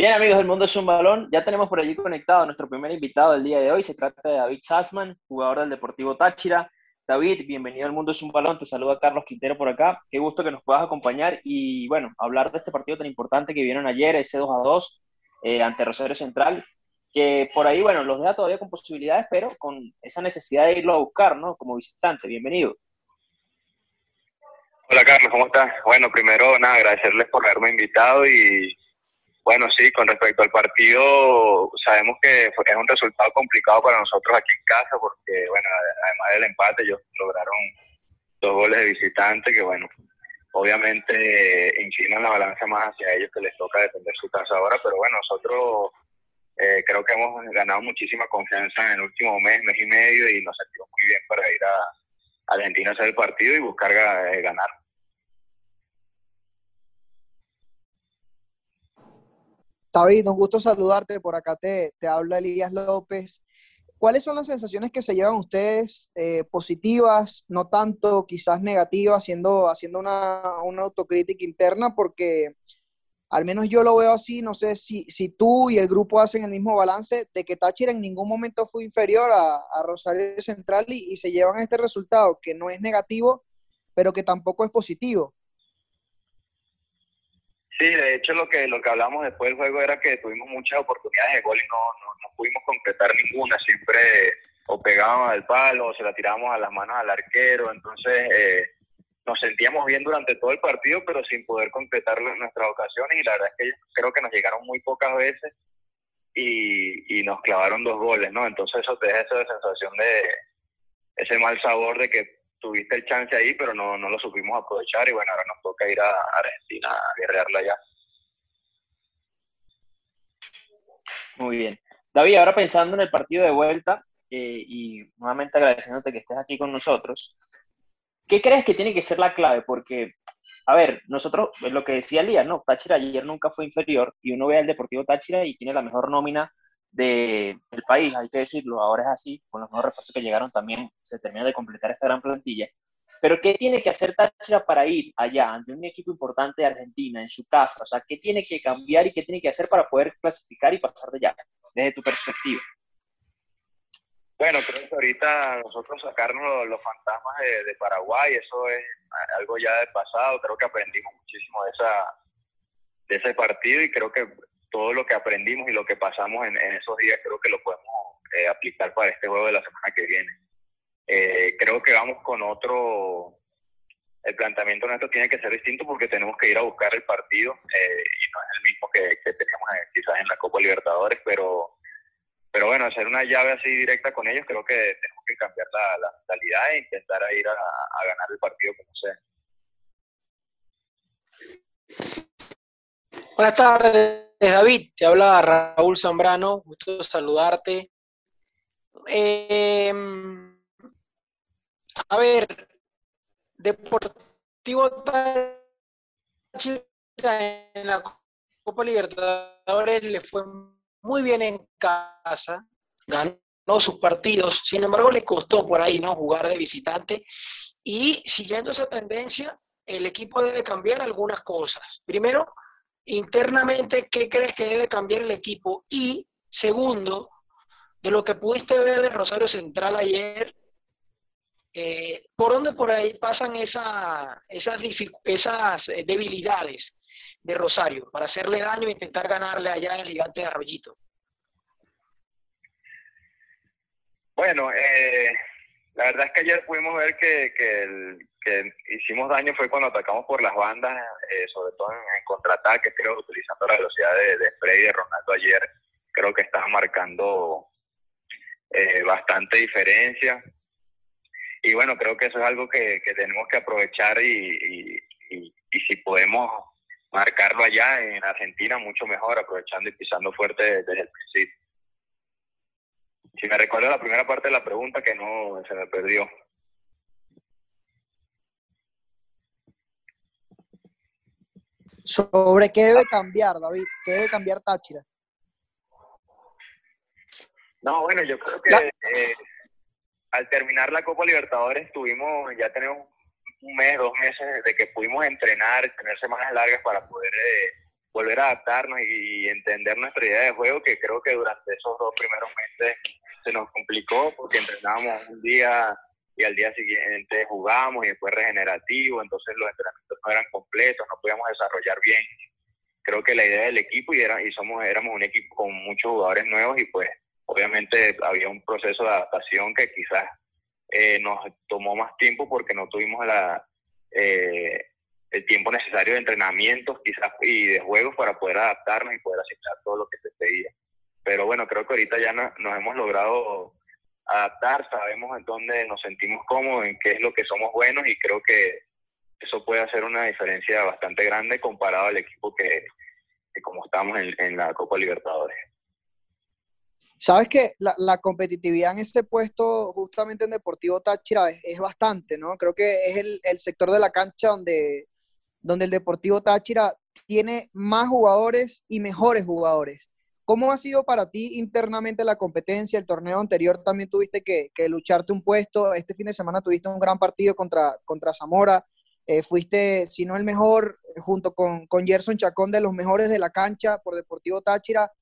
Bien, amigos del Mundo es un Balón, ya tenemos por allí conectado a nuestro primer invitado del día de hoy. Se trata de David Sassman, jugador del Deportivo Táchira. David, bienvenido al Mundo es un Balón. Te saluda Carlos Quintero por acá. Qué gusto que nos puedas acompañar y, bueno, hablar de este partido tan importante que vieron ayer, ese 2 a 2 eh, ante Rosario Central, que por ahí, bueno, los deja todavía con posibilidades, pero con esa necesidad de irlo a buscar, ¿no? Como visitante. Bienvenido. Hola Carlos, ¿cómo estás? Bueno, primero nada, agradecerles por haberme invitado y bueno, sí, con respecto al partido, sabemos que es un resultado complicado para nosotros aquí en casa porque, bueno, además del empate, ellos lograron dos goles de visitante que, bueno, obviamente inclinan la balanza más hacia ellos que les toca defender su casa ahora, pero bueno, nosotros eh, creo que hemos ganado muchísima confianza en el último mes, mes y medio y nos sentimos muy bien para ir a Argentina a hacer el partido y buscar eh, ganar. David, un gusto saludarte. Por acá te, habla Elías López. ¿Cuáles son las sensaciones que se llevan ustedes eh, positivas, no tanto quizás negativas, haciendo, haciendo una, una, autocrítica interna? Porque al menos yo lo veo así, no sé si, si tú y el grupo hacen el mismo balance de que Táchira en ningún momento fue inferior a, a Rosario Central y, y se llevan este resultado que no es negativo, pero que tampoco es positivo. Sí, de hecho lo que lo que hablamos después del juego era que tuvimos muchas oportunidades de gol y no, no, pudimos concretar ninguna, siempre o pegábamos al palo o se la tirábamos a las manos al arquero, entonces eh, nos sentíamos bien durante todo el partido pero sin poder concretar nuestras ocasiones. Y la verdad es que creo que nos llegaron muy pocas veces y, y nos clavaron dos goles, ¿no? Entonces eso te deja esa sensación de ese mal sabor de que tuviste el chance ahí, pero no, no lo supimos aprovechar y bueno, ahora nos toca ir a Argentina a guerrearla ya. Muy bien. David, ahora pensando en el partido de vuelta eh, y nuevamente agradeciéndote que estés aquí con nosotros, ¿qué crees que tiene que ser la clave? Porque, a ver, nosotros, lo que decía Lía, ¿no? Táchira ayer nunca fue inferior y uno ve al Deportivo Táchira y tiene la mejor nómina de, del país, hay que decirlo, ahora es así, con los nuevos refuerzos que llegaron también se termina de completar esta gran plantilla. Pero ¿qué tiene que hacer Táchira para ir allá ante un equipo importante de Argentina, en su casa? O sea, ¿qué tiene que cambiar y qué tiene que hacer para poder clasificar y pasar de allá, desde tu perspectiva? Bueno, creo que ahorita nosotros sacarnos los, fantasmas de, de, Paraguay, eso es algo ya del pasado, creo que aprendimos muchísimo de, esa, de ese partido y creo que todo lo que aprendimos y lo que pasamos en, esos días creo que lo podemos eh, aplicar para este juego de la semana que viene. Eh, creo que vamos con otro, el planteamiento nuestro tiene que ser distinto porque tenemos que ir a buscar el partido eh, y no es el mismo que, teníamos quizás en la Copa Libertadores, pero, pero bueno, hacer una llave así directa con ellos creo que tenemos que cambiar la, mentalidad e intentar ir a ganar el partido como sea. Buenas tardes. David, te habla Raúl Zambrano, gusto saludarte. Eh, a ver, Deportivo Táchira en la Copa Libertadores le fue muy bien en casa, ganó sus partidos, sin embargo le costó por ahí no jugar de visitante y siguiendo esa tendencia, el equipo debe cambiar algunas cosas. Primero, internamente, ¿qué crees que debe cambiar el equipo? Y segundo, de lo que pudiste ver de Rosario Central ayer, eh, ¿por dónde por ahí pasan esa, esas, esas eh, debilidades de Rosario para hacerle daño e intentar ganarle allá en el gigante de Arroyito? Bueno, eh, la verdad es que ayer pudimos ver que, que, el, que hicimos daño fue cuando atacamos por las bandas, eh, sobre todo en, en contraataque, creo, utilizando la velocidad de, de spray de Ronaldo ayer, creo que estaba marcando eh, bastante diferencia. Y bueno, creo que eso es algo que, que tenemos que aprovechar y, y, y, y, si podemos marcarlo allá en Argentina, mucho mejor, aprovechando y pisando fuerte desde el principio. Si me recuerdo la primera parte de la pregunta que no se me perdió. ¿Sobre qué debe cambiar, David? ¿Qué debe cambiar Táchira? No, bueno, yo creo que eh, al terminar la Copa Libertadores tuvimos, ya tenemos un mes, dos meses de que pudimos entrenar, tener semanas largas para poder eh, volver a adaptarnos y, entender nuestra idea de juego, que creo que durante esos dos primeros meses se nos complicó porque entrenábamos un día y al día siguiente jugábamos y después regenerativo, entonces los entrenamientos no eran completos, no podíamos desarrollar bien. Creo que la idea del equipo y, era, y somos, éramos un equipo con muchos jugadores nuevos y pues obviamente había un proceso de adaptación que quizás eh, nos tomó más tiempo porque no tuvimos la, eh, el tiempo necesario de entrenamientos quizás y de juegos para poder adaptarnos y poder aceptar todo lo que se pedía. Pero bueno, creo que ahorita ya nos hemos logrado adaptar, sabemos en dónde nos sentimos cómodos, en qué es lo que somos buenos y creo que eso puede hacer una diferencia bastante grande comparado al equipo que, como estamos en, la Copa Libertadores. Sabes que la, competitividad en este puesto, justamente en Deportivo Táchira, es, bastante, ¿no? Creo que es el, el, sector de la cancha donde, donde el Deportivo Táchira tiene más jugadores y mejores jugadores. ¿Cómo ha sido para ti internamente la competencia? El torneo anterior también tuviste que, lucharte un puesto. Este fin de semana tuviste un gran partido contra, contra Zamora. Eh, fuiste, si no el mejor, junto con, con Gerson Chacón, de los mejores de la cancha por Deportivo Táchira.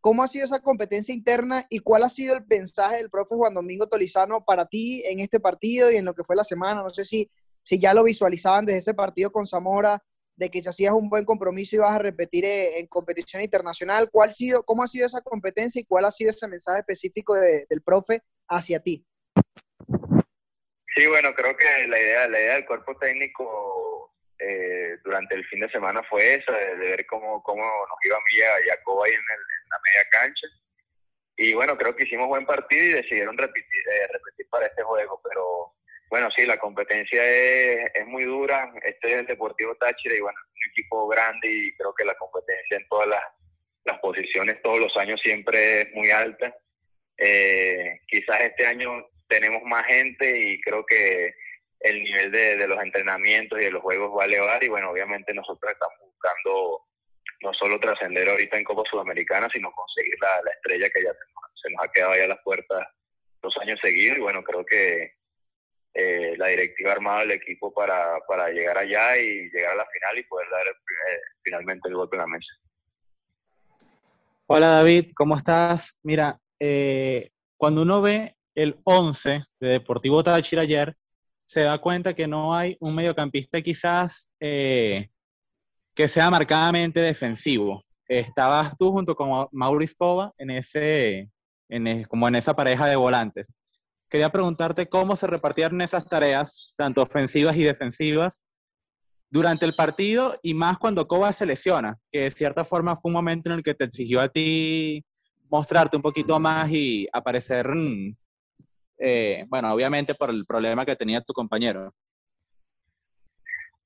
¿Cómo ha sido esa competencia interna y cuál ha sido el mensaje del profe Juan Domingo Tolizano para ti en este partido y en lo que fue la semana? No sé si, si ya lo visualizaban desde ese partido con Zamora de que si hacías un buen compromiso y vas a repetir eh, en competición internacional. ¿Cuál sido, ¿Cómo ha sido esa competencia y cuál ha sido ese mensaje específico del profe hacia ti? Sí, bueno, creo que la idea, la idea del cuerpo técnico eh, durante el fin de semana fue esa, de, ver cómo, cómo nos iba Milla y Jacob ahí en, la media cancha. Y bueno, creo que hicimos buen partido y decidieron repetir, eh, repetir para este juego, pero bueno, sí, la competencia es, es, muy dura. Este es el Deportivo Táchira y bueno, es un equipo grande y creo que la competencia en todas las, las posiciones todos los años siempre es muy alta. Eh, quizás este año tenemos más gente y creo que el nivel de, de, los entrenamientos y de los juegos va a elevar y bueno, obviamente nosotros estamos buscando no solo trascender ahorita en Copa Sudamericana, sino conseguir la, la estrella que ya se nos, ha quedado ya a las puertas dos años seguidos y bueno, creo que eh, la directiva armado el equipo para, para, llegar allá y llegar a la final y poder dar eh, finalmente el golpe en la mesa. Hola David, ¿cómo estás? Mira, eh, cuando uno ve el 11 de Deportivo Táchira ayer, se da cuenta que no hay un mediocampista quizás que sea marcadamente defensivo. Estabas tú junto con Maurice Pova en ese, en, como en esa pareja de volantes quería preguntarte cómo se repartieron esas tareas, tanto ofensivas y defensivas, durante el partido y más cuando Coba se lesiona, que de cierta forma fue un momento en el que te exigió a ti mostrarte un poquito más y aparecer, mm, eh, bueno, obviamente por el problema que tenía tu compañero.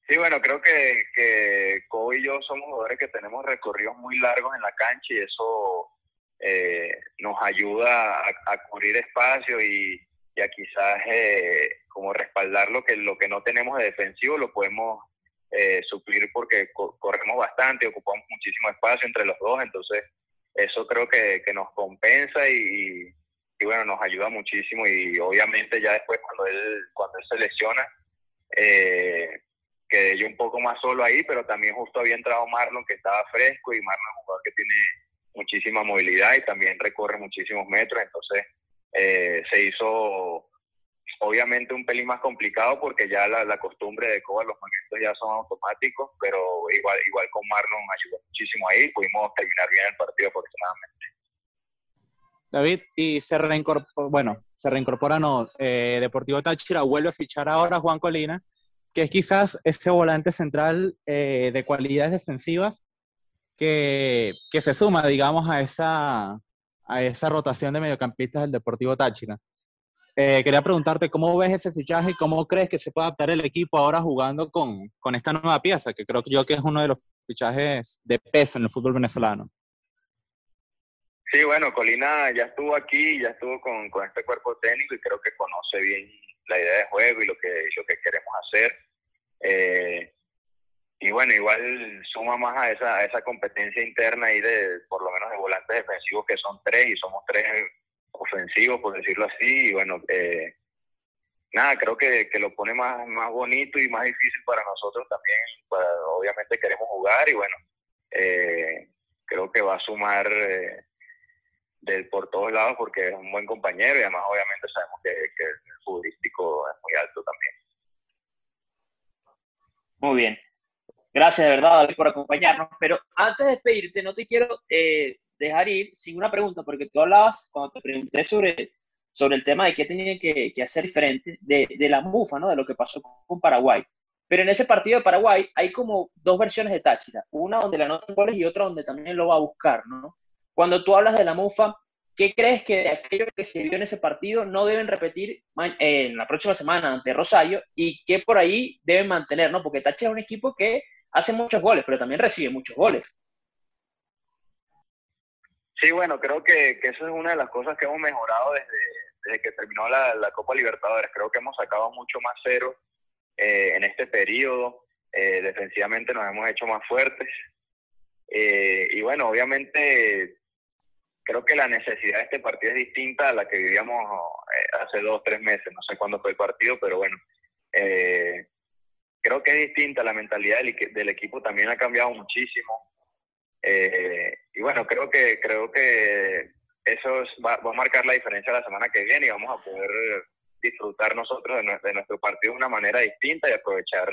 Sí, bueno, creo que, que y yo somos jugadores que tenemos recorridos muy largos en la cancha y eso eh, nos ayuda a, a cubrir espacio y, y quizás eh, como respaldar lo que, lo que no tenemos de defensivo lo podemos eh, suplir porque corremos bastante, ocupamos muchísimo espacio entre los dos, entonces eso creo que, nos compensa y, bueno, nos ayuda muchísimo y obviamente ya después cuando él, cuando él se lesiona, eh, quedé yo un poco más solo ahí, pero también justo había entrado Marlon que estaba fresco y Marlon es un jugador que tiene muchísima movilidad y también recorre muchísimos metros, entonces eh, se hizo obviamente un pelín más complicado porque ya la, costumbre de Coba, los movimientos ya son automáticos, pero igual, igual con Marlon ayudó muchísimo ahí, pudimos terminar bien el partido afortunadamente. David, y se reincorpora, bueno, se reincorpora, no, eh, Deportivo Táchira vuelve a fichar ahora a Juan Colina, que es quizás ese volante central eh, de cualidades defensivas que, que se suma, digamos, a esa, a esa rotación de mediocampistas del Deportivo Táchira. Eh, quería preguntarte cómo ves ese fichaje y cómo crees que se puede adaptar el equipo ahora jugando con, con esta nueva pieza, que creo yo que es uno de los fichajes de peso en el fútbol venezolano. Sí, bueno, Colina ya estuvo aquí, ya estuvo con, con, este cuerpo técnico y creo que conoce bien la idea de juego y lo que, lo que queremos hacer. Eh, y bueno, igual suma más a esa, esa competencia interna ahí de, por lo menos de volantes defensivos que son tres y somos tres ofensivos, por decirlo así, y bueno, eh, nada, creo que, que, lo pone más, más bonito y más difícil para nosotros también, pues, obviamente queremos jugar y bueno, eh, creo que va a sumar eh, del, por todos lados porque es un buen compañero y además obviamente sabemos que, que el futbolístico es muy alto también. Muy bien. Gracias de verdad, por acompañarnos. Pero antes de despedirte, no te quiero eh, dejar ir sin una pregunta, porque tú hablabas, cuando te pregunté sobre, sobre el tema de qué tenía que, que hacer diferente, de, de, la mufa, ¿no? De lo que pasó con Paraguay. Pero en ese partido de Paraguay hay como dos versiones de Táchira, una donde le anotan goles y otra donde también lo va a buscar, ¿no? Cuando tú hablas de la mufa, ¿qué crees que de aquello que se vio en ese partido no deben repetir en la próxima semana ante Rosario y qué por ahí deben mantener, ¿no? Porque Táchira es un equipo que hace muchos goles, pero también recibe muchos goles. Sí, bueno, creo que, que eso es una de las cosas que hemos mejorado desde, desde que terminó la, la, Copa Libertadores. Creo que hemos sacado mucho más cero eh, en este periodo. Eh, defensivamente nos hemos hecho más fuertes. Eh, y bueno, obviamente creo que la necesidad de este partido es distinta a la que vivíamos eh, hace dos, tres meses. No sé cuándo fue el partido, pero bueno. Eh, creo que es distinta, la mentalidad del, del equipo también ha cambiado muchísimo. Eh, y bueno, creo que, creo que eso es, va, va, a marcar la diferencia la semana que viene y vamos a poder disfrutar nosotros de, de, nuestro partido de una manera distinta y aprovechar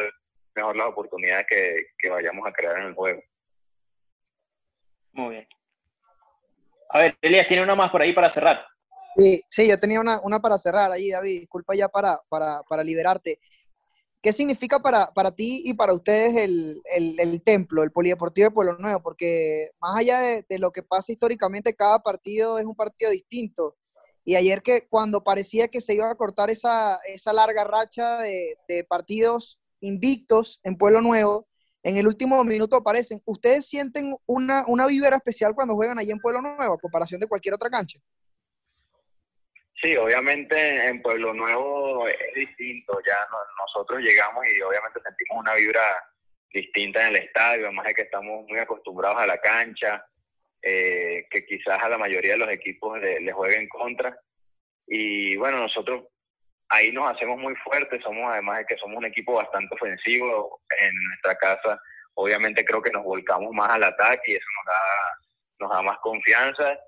mejor las oportunidades que, que vayamos a crear en el juego. Muy bien. A ver, Elías, tiene una más por ahí para cerrar. Sí, sí yo tenía una, una para cerrar ahí, David. Disculpa ya para, para, para liberarte. ¿Qué significa para, para ti y para ustedes el, el, templo, el Polideportivo de Pueblo Nuevo? Porque más allá de, de, lo que pasa históricamente, cada partido es un partido distinto. Y ayer que cuando parecía que se iba a cortar esa, esa larga racha de, de partidos invictos en Pueblo Nuevo, en el último minuto aparecen. ¿Ustedes sienten una, una vibra especial cuando juegan allí en Pueblo Nuevo, a comparación de cualquier otra cancha? Sí, obviamente en Pueblo Nuevo es distinto. Ya no, nosotros llegamos y obviamente sentimos una vibra distinta en el estadio, además de que estamos muy acostumbrados a la cancha, eh, que quizás a la mayoría de los equipos le, le jueguen contra. Y bueno, nosotros ahí nos hacemos muy fuertes, somos además de que somos un equipo bastante ofensivo en nuestra casa, obviamente creo que nos volcamos más al ataque y eso nos da más confianza.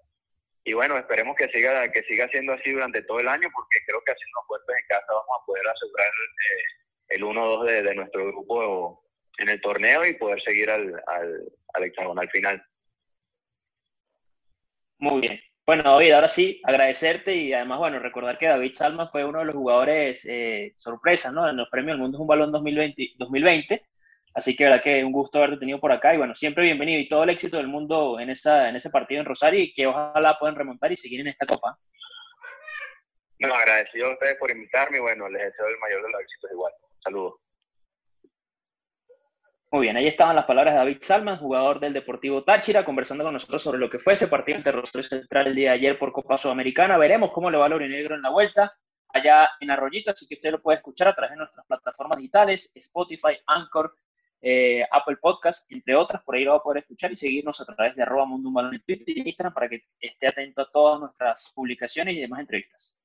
Y bueno, esperemos que siga, que siga siendo así durante todo el año, porque creo que haciendo fuertes en casa vamos a poder asegurar eh, el 1-2 de, de, nuestro grupo en el torneo y poder seguir al, al, al hexagonal final. Muy bien. Bueno, David, ahora sí, agradecerte y además, bueno, recordar que David Salma fue uno de los jugadores eh, sorpresas, ¿no? En los premios del Mundo es un Balón 2020, 2020. Así que, verdad que un gusto haberte tenido por acá y, bueno, siempre bienvenido y todo el éxito del mundo en, esa, en ese partido en Rosario y que ojalá puedan remontar y seguir en esta copa. No, agradecido a ustedes por invitarme y, bueno, les deseo el mayor de los éxitos igual. Saludos. Muy bien, ahí estaban las palabras de David Salman, jugador del Deportivo Táchira, conversando con nosotros sobre lo que fue ese partido ante Rosario Central el día de ayer por Copa Sudamericana. Veremos cómo le va al Negro en la vuelta allá en Arroyito, así que usted lo puede escuchar a través de nuestras plataformas digitales, Spotify, Anchor, eh, Apple Podcast, entre otras. Por ahí lo va a poder escuchar y seguirnos a través de arroba Mundo en Twitter y Instagram para que esté atento a todas nuestras publicaciones y demás entrevistas.